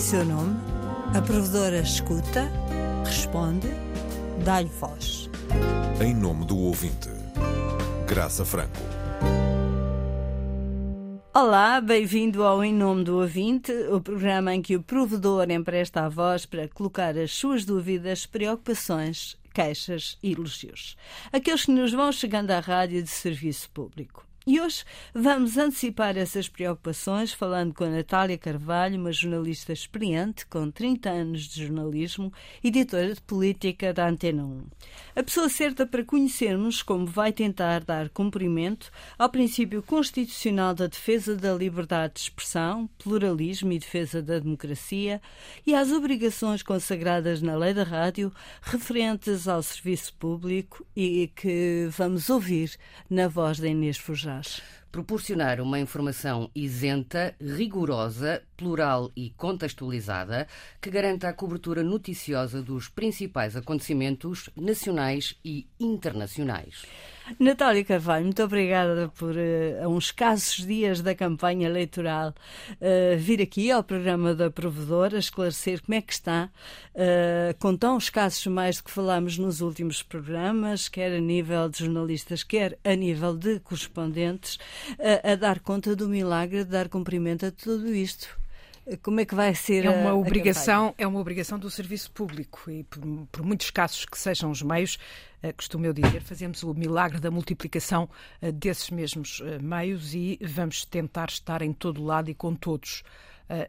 seu nome, a provedora escuta, responde, dá-lhe voz. Em nome do ouvinte, Graça Franco. Olá, bem-vindo ao Em Nome do Ouvinte, o programa em que o provedor empresta a voz para colocar as suas dúvidas, preocupações, queixas e elogios. Aqueles que nos vão chegando à rádio de serviço público. E hoje vamos antecipar essas preocupações falando com a Natália Carvalho, uma jornalista experiente com 30 anos de jornalismo, editora de política da Antena 1. A pessoa certa para conhecermos como vai tentar dar cumprimento ao princípio constitucional da defesa da liberdade de expressão, pluralismo e defesa da democracia e às obrigações consagradas na lei da rádio referentes ao serviço público e que vamos ouvir na voz da Inês Fujá. Jazz. Proporcionar uma informação isenta, rigorosa, plural e contextualizada que garanta a cobertura noticiosa dos principais acontecimentos nacionais e internacionais. Natália Carvalho, muito obrigada por, uh, a uns escassos dias da campanha eleitoral, uh, vir aqui ao programa da Provedora esclarecer como é que está, uh, com tão escassos mais do que falámos nos últimos programas, quer a nível de jornalistas, quer a nível de correspondentes, a dar conta do milagre de dar cumprimento a tudo isto. Como é que vai ser é uma a, obrigação a é uma obrigação do serviço público e por, por muitos casos que sejam os meios uh, costumo eu dizer fazemos o milagre da multiplicação uh, desses mesmos uh, meios e vamos tentar estar em todo lado e com todos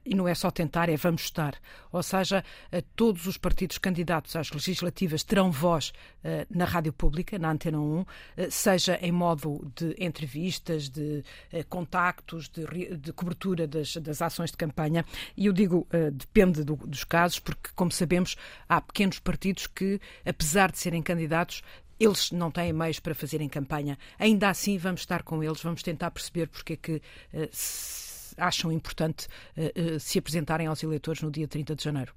e não é só tentar, é vamos estar. Ou seja, uh, todos os partidos candidatos às legislativas terão voz uh, na rádio pública, na Antena 1, seja em modo de entrevistas, de contactos, de, de cobertura das, das, ações de campanha. E eu digo, depende do, dos casos, porque, como sabemos, há pequenos partidos que, apesar de serem candidatos, eles não têm meios para fazerem campanha. Ainda assim, vamos estar com eles, vamos tentar perceber porque é que uh, acham importante uh, uh, se apresentarem aos eleitores no dia 30 de janeiro.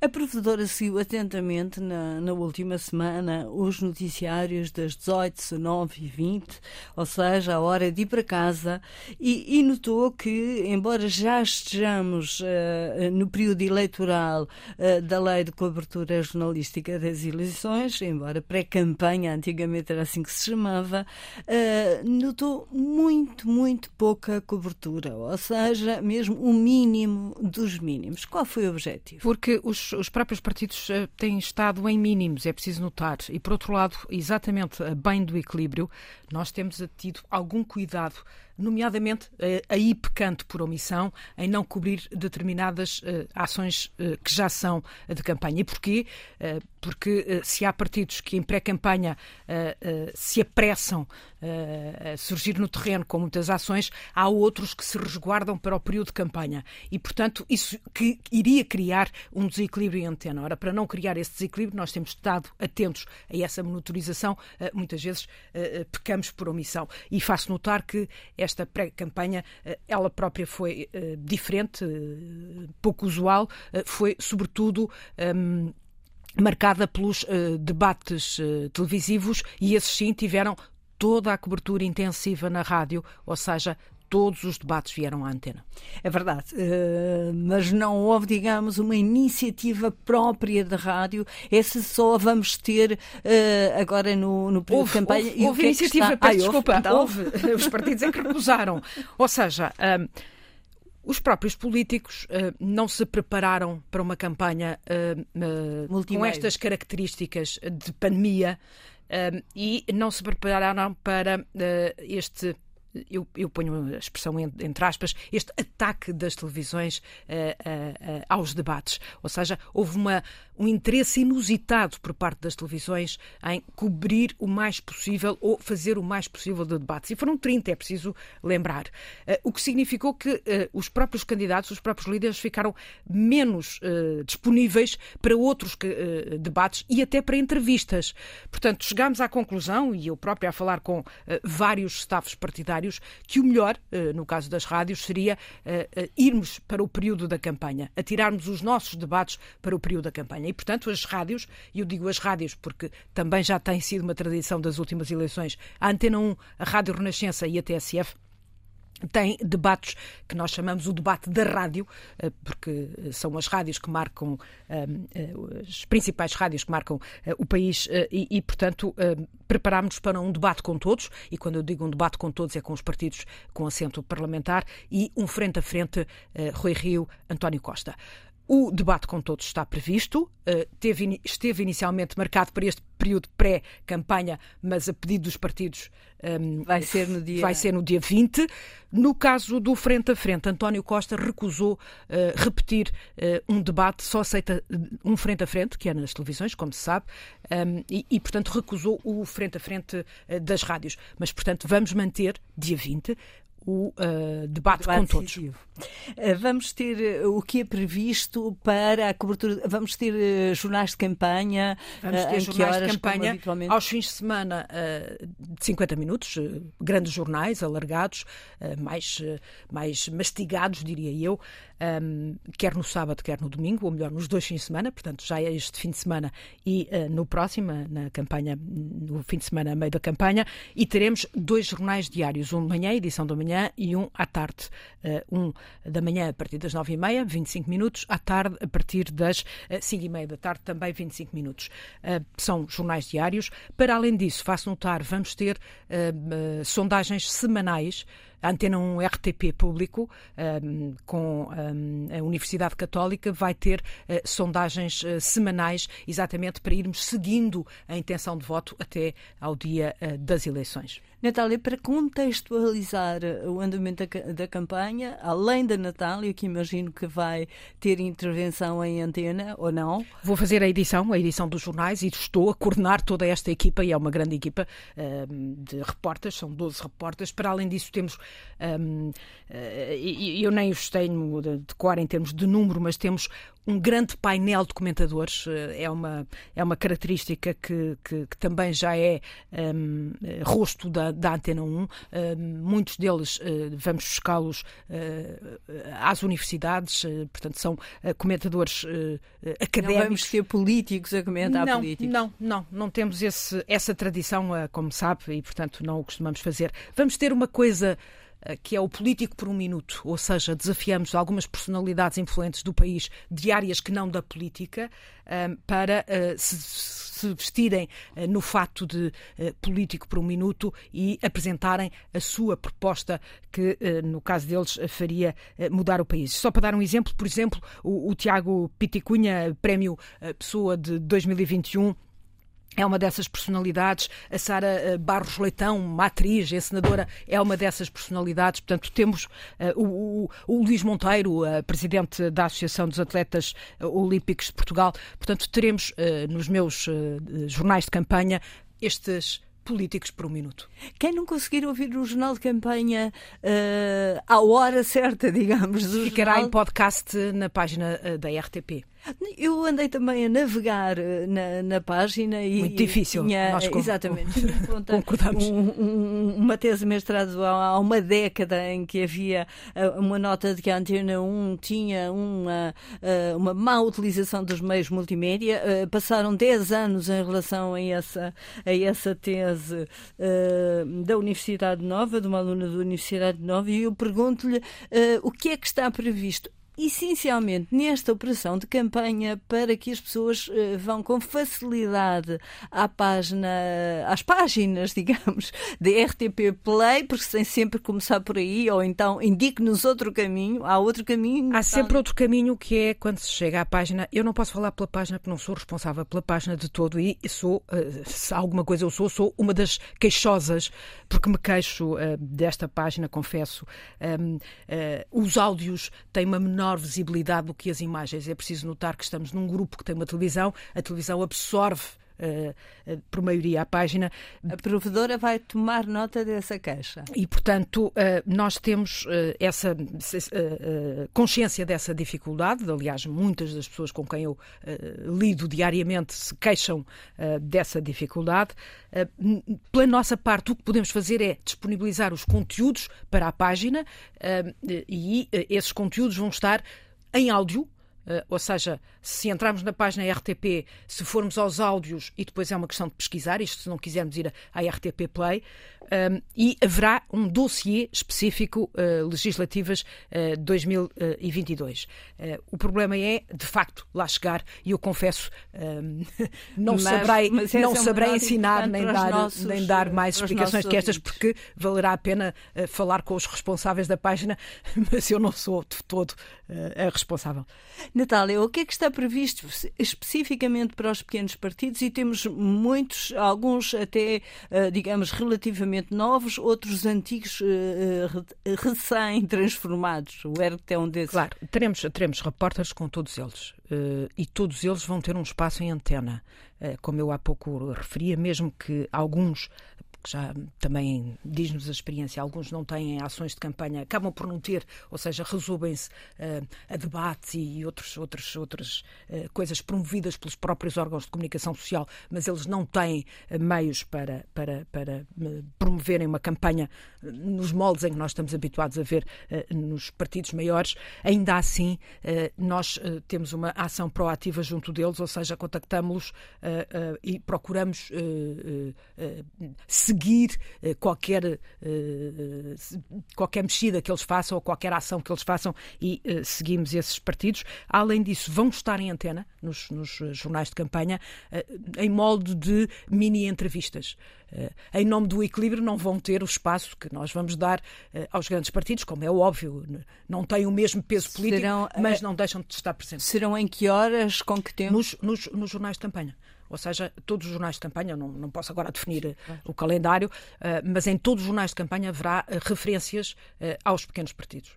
A provedora seguiu atentamente na, na, última semana os noticiários das 18, 19 e 20, ou seja, a hora de ir para casa, e, e notou que, embora já estejamos uh, no período eleitoral uh, da lei de cobertura jornalística das eleições, embora pré-campanha, antigamente era assim que se chamava, uh, notou muito, muito pouca cobertura, ou seja, mesmo o mínimo dos mínimos. Qual foi o objetivo? Porque os, os próprios partidos uh, têm estado em mínimos, é preciso notar. E, por outro lado, exatamente bem do equilíbrio, nós temos tido algum cuidado nomeadamente uh, aí pecando por omissão em não cobrir determinadas uh, ações uh, que já são de campanha. E porquê? porque se há partidos que em pré-campanha se apressam a surgir no terreno com muitas ações, há outros que se resguardam para o período de campanha. E, portanto, isso que iria criar um desequilíbrio em antena. Ora, para não criar esse desequilíbrio, nós temos estado atentos a essa monitorização. muitas vezes pecamos por omissão. E faço notar que esta pré-campanha, eh, ela própria foi eh, diferente, eh, pouco usual, foi sobretudo. Ehm, marcada pelos debates televisivos e esses sim tiveram toda a cobertura intensiva na rádio, ou seja, todos os debates vieram à antena. É verdade, uh, mas não houve, digamos, uma iniciativa própria de rádio. Esse só vamos ter uh, agora no, no período houve, de campanha. Houve, houve é iniciativa, peço ah, desculpa, houve, então... houve. Os partidos é que recusaram. Ou seja, um, eh, os próprios políticos uh, não se prepararam para uma campanha com estas características de pandemia e não se prepararam para este eu, eu ponho a expressão entre aspas, este ataque das televisões uh, uh, aos debates. Ou seja, houve uma, um interesse inusitado por parte das televisões em cobrir o mais possível ou fazer o mais possível de debates. E foram 30, é preciso lembrar. o que significou que os próprios candidatos, os próprios líderes ficaram menos disponíveis para outros debates e até para entrevistas. Portanto, chegámos à conclusão, e eu própria a falar com vários staffs partidários, que o melhor, eh, no caso das rádios, seria eh, eh, irmos para o período da campanha, atirarmos os nossos debates para o período da campanha. E, portanto, as rádios, e eu digo as rádios porque também já tem sido uma tradição das últimas eleições, a Antena 1, a Rádio Renascença e a TSF, tem debates que nós chamamos o debate da rádio, eh, porque são as rádios que marcam, eh, as principais rádios que marcam eh, o país e, e portanto, preparámos-nos para um debate com todos, e quando eu digo um debate com todos é com os partidos com assento parlamentar, e um frente a frente, Rui Rio, António Costa. O debate com todos está previsto, teve, esteve inicialmente marcado para este período pré-campanha, mas a pedido dos partidos um, vai, ser no dia... vai ser no dia 20. No caso do Frente a Frente, António Costa recusou uh, repetir uh, um debate, só aceita um Frente a Frente, que é nas televisões, como se sabe, um, e, e, portanto, recusou o Frente a Frente das rádios. Mas, portanto, vamos manter, dia 20, o uh, debate, debate, com todos. Uh, vamos ter uh, o que é previsto para a cobertura? Vamos ter jornais de campanha? Vamos ter jornais horas, de campanha aos fins de semana de 50 minutos, grandes jornais alargados, mais, mais mastigados, diria eu, um, quer no sábado, quer no domingo, ou melhor, nos dois fins de semana, portanto, já é este fim de semana e uh, no próximo, na campanha, no fim de semana, a meio da campanha, e teremos dois jornais diários, um de manhã, edição da manhã, e um à tarde. Uh, um da manhã a partir das nove e meia, 25 minutos, à tarde a partir das uh, cinco e meia da tarde, também 25 minutos. Uh, são jornais diários. Para além disso, faço notar, vamos ter sondagens semanais a Antena 1 RTP público, um, com um, a Universidade Católica, vai ter uh, sondagens uh, semanais, exatamente para irmos seguindo a intenção de voto até ao dia uh, das eleições. Natália, para contextualizar o andamento da, da, campanha, além da Natália, que imagino que vai ter intervenção em antena ou não? Vou fazer a edição, a edição dos jornais, e estou a coordenar toda esta equipa, e é uma grande equipa de repórteres, são 12 repórteres. Para além disso, temos, um, uh, eu nem os tenho de, cor em termos de número, mas temos um grande painel de comentadores. Eh, é uma, é uma característica que, que, que também já é um, rosto da, da Antena 1. Um, muitos deles vamos buscá-los às universidades, portanto, são comentadores académicos. Não vamos ter políticos a comentar não, políticos. Não, não, não temos esse, essa tradição, como sabe, e portanto não o costumamos fazer. Vamos ter uma coisa eh, que é o político por um minuto, ou seja, desafiamos algumas personalidades influentes do país de áreas que não da política eh, para eh, se vestirem no fato de político por um minuto e apresentarem a sua proposta que, no caso deles, faria mudar o país. Só para dar um exemplo, por exemplo, o, o Tiago Piticunha, prémio Pessoa de 2021, é uma dessas personalidades. A Sara eh, Barros Leitão, uma atriz, é senadora, é uma dessas personalidades. Portanto, temos uh, o, o, o, Luís Monteiro, uh, presidente da Associação dos Atletas Olímpicos de Portugal. Portanto, teremos uh, nos meus jornais de campanha estes políticos por um minuto. Quem não conseguir ouvir o jornal de campanha à hora certa, digamos, ficará jornal... em podcast na página da RTP. Eu andei também a navegar eh, na, na página e. Muito difícil. Tinha, Nós exatamente. concordamos. Um, um, uma tese mestrado há, há, uma década em que havia eh, uma nota de que a Antena 1 tinha uma, eh, uma má utilização dos meios multimédia. Passaram 10 anos em relação a essa, a essa tese da Universidade Nova, de uma aluna da Universidade Nova, e eu pergunto-lhe o que é que está previsto essencialmente nesta operação de campanha para que as pessoas uh, vão com facilidade à página, às páginas, digamos, de RTP Play, porque tem sempre começar por aí, ou então indique-nos outro caminho, há outro caminho. Há sempre outro caminho que é quando se chega à página. Eu não posso falar pela página porque não sou responsável pela página de todo e sou, uh, se alguma coisa eu sou, sou uma das queixosas, porque me queixo uh, desta página, confesso. Um, os áudios têm uma menor menor visibilidade do que as imagens. É preciso notar que estamos num grupo que tem uma televisão, a televisão absorve uh, por maioria a página. A provedora vai tomar nota dessa queixa. E, portanto, nós temos essa consciência dessa dificuldade. Aliás, muitas das pessoas com quem eu lido diariamente se queixam dessa dificuldade. Pela nossa parte, o que podemos fazer é disponibilizar os conteúdos para a página e esses conteúdos vão estar em áudio Uh, ou seja, se entrarmos na página RTP, se formos aos áudios, e depois é uma questão de pesquisar, isto se não quisermos ir à RTP Play, um, e haverá um dossiê específico uh, legislativas uh, 2022. Uh, o problema é, de facto, lá chegar e eu confesso, um, não mas, saberei, mas não é saberei ensinar nem dar, nossos, nem dar mais explicações que estas, ouvintes. porque valerá a pena falar com os responsáveis da página, mas eu não sou de todo a responsável. Natália, o que é que está previsto especificamente para os pequenos partidos? E temos muitos, alguns até, uh, digamos, relativamente novos, outros antigos recém-transformados. O ERT é um desses. Claro, teremos, teremos repórteres com todos eles. e todos eles vão ter um espaço em antena. como eu há pouco referia, mesmo que alguns que já também diz-nos a experiência, alguns não têm ações de campanha, acabam por não ter, ou seja, resolvem-se uh, a debates e outros, outros, outras uh, coisas promovidas pelos próprios órgãos de comunicação social, mas eles não têm uh, meios para, para, para promoverem uma campanha nos moldes em que nós estamos habituados a ver nos partidos maiores. Ainda assim, nós temos uma ação proativa junto deles, ou seja, contactamos-los e procuramos seguir eh, qualquer, eh, qualquer mexida que eles façam ou qualquer ação que eles façam e eh, seguimos esses partidos. Além disso, vão estar em antena nos, nos jornais de campanha em molde de mini entrevistas. Em nome do equilíbrio, não vão ter o espaço que nós vamos dar aos grandes partidos, como é óbvio, não têm o mesmo peso político, Serão, mas não deixam de estar presentes. Serão em que horas, com que tempo? Nos, nos, nos jornais de campanha ou seja, todos os jornais de campanha, não, não posso agora definir o calendário, uh, mas em todos os jornais de campanha haverá uh, referências aos pequenos partidos.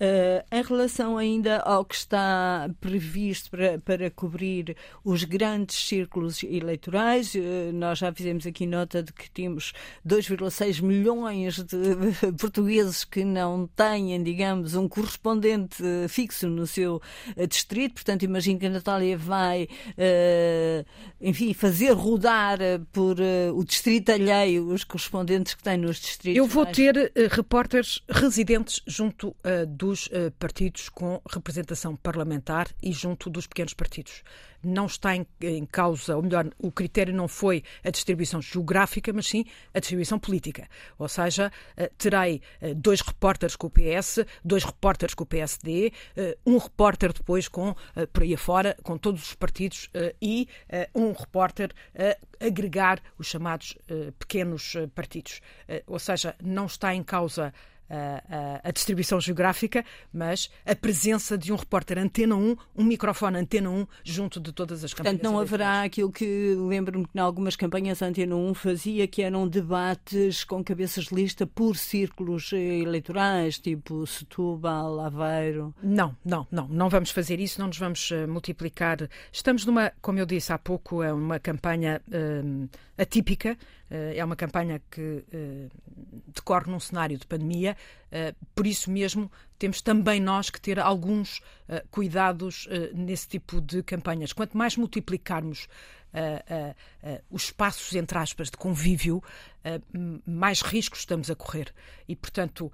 Uh, em relação ainda ao que está previsto para, para cobrir os grandes círculos eleitorais, uh, nós já fizemos aqui nota de que temos 2,6 milhões de portugueses que não têm, digamos, um correspondente fixo no seu uh, distrito, portanto, imagino que a Natália vai, enfim, fazer rodar por o distrito alheio os correspondentes que tem nos distritos. Eu vou mais... ter repórteres residentes junto dos uh, partidos com representação parlamentar e junto dos pequenos partidos. Não está em, em, causa, ou melhor, o critério não foi a distribuição geográfica, mas sim a distribuição política. Ou seja, uh, terei dois repórteres com o PS, dois repórteres com o PSD, um repórter depois com, por aí afora, com todos os partidos e um repórter a agregar os chamados pequenos partidos. Ou seja, não está em causa a, a, distribuição geográfica, mas a presença de um repórter Antena 1, um microfone Antena 1, junto de todas as campanhas. Portanto, não haverá aquilo que lembro-me que em algumas campanhas a Antena 1 fazia, que eram debates com cabeças de lista por círculos eleitorais, tipo Setúbal, Aveiro. Não, não, não. Não vamos fazer isso, não nos vamos uh, multiplicar. Estamos numa, como eu disse há pouco, é uma campanha uh, atípica. Uh, é uma campanha que decorre num cenário de pandemia eh, por isso mesmo, temos também nós que ter alguns cuidados nesse tipo de campanhas. Quanto mais multiplicarmos os espaços, entre aspas, de convívio, mais riscos estamos a correr. E, portanto,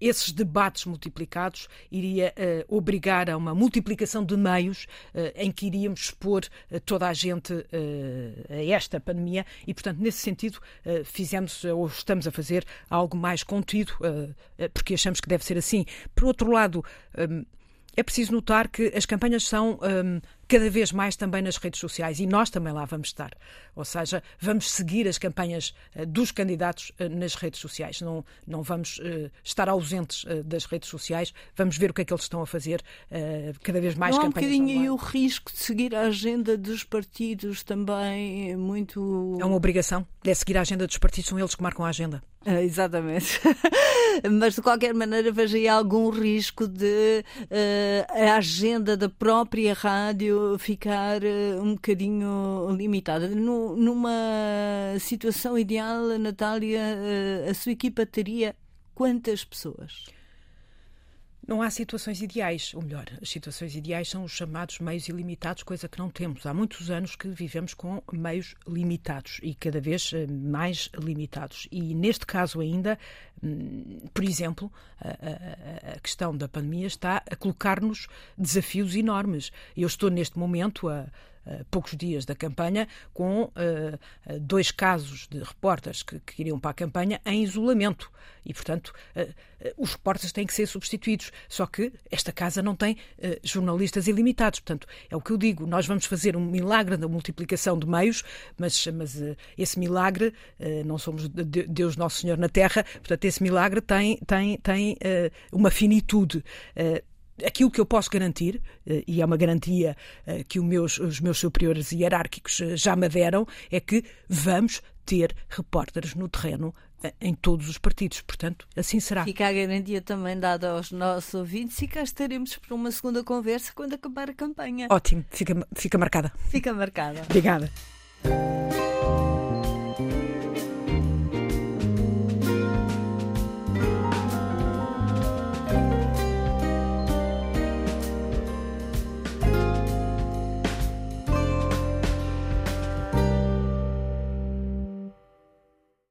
esses debates multiplicados iria obrigar a uma multiplicação de meios em que iríamos expor toda a gente a esta pandemia e, portanto, nesse sentido, fizemos ou estamos a fazer algo mais contido porque achamos que deve ser assim. Por outro lado, é preciso notar que as campanhas são um, cada vez mais também nas redes sociais e nós também lá vamos estar. Ou seja, vamos seguir as campanhas uh, dos candidatos uh, nas redes sociais. Não, não vamos uh, estar ausentes das redes sociais. Vamos ver o que é que eles estão a fazer. cada vez mais não campanhas. Há um bocadinho aí o risco de seguir a agenda dos partidos também muito. É uma obrigação. É seguir a agenda dos partidos, são eles que marcam a agenda. Exatamente. Mas de qualquer maneira vejo aí algum risco de a agenda da própria rádio ficar uh, um bocadinho limitada. No, numa situação ideal, Natália, uh, a sua equipa teria quantas pessoas? Não há situações ideais, ou melhor, as situações ideais são os chamados meios ilimitados, coisa que não temos. Há muitos anos que vivemos com meios limitados e cada vez eh, mais limitados. E neste caso ainda, hum, por exemplo, a, a, questão da pandemia está a colocar-nos desafios enormes. Eu estou neste momento a poucos dias da campanha, com uh, dois casos de repórteres que, iriam para a campanha em isolamento. E, portanto, os repórteres têm que ser substituídos. Só que esta casa não tem jornalistas ilimitados. Portanto, é o que eu digo. Nós vamos fazer um milagre da multiplicação de meios, mas, mas esse milagre, não somos Deus Nosso Senhor na Terra, portanto, esse milagre tem, tem, tem uma finitude aquilo que eu posso garantir, eh, e é uma garantia eh, que os meus, os meus superiores hierárquicos eh, já me deram, é que vamos ter repórteres no terreno em todos os partidos. Portanto, assim será. Fica a garantia também dada aos nossos ouvintes e cá estaremos para uma segunda conversa quando acabar a campanha. Ótimo, fica, fica marcada. Fica marcada. Obrigada.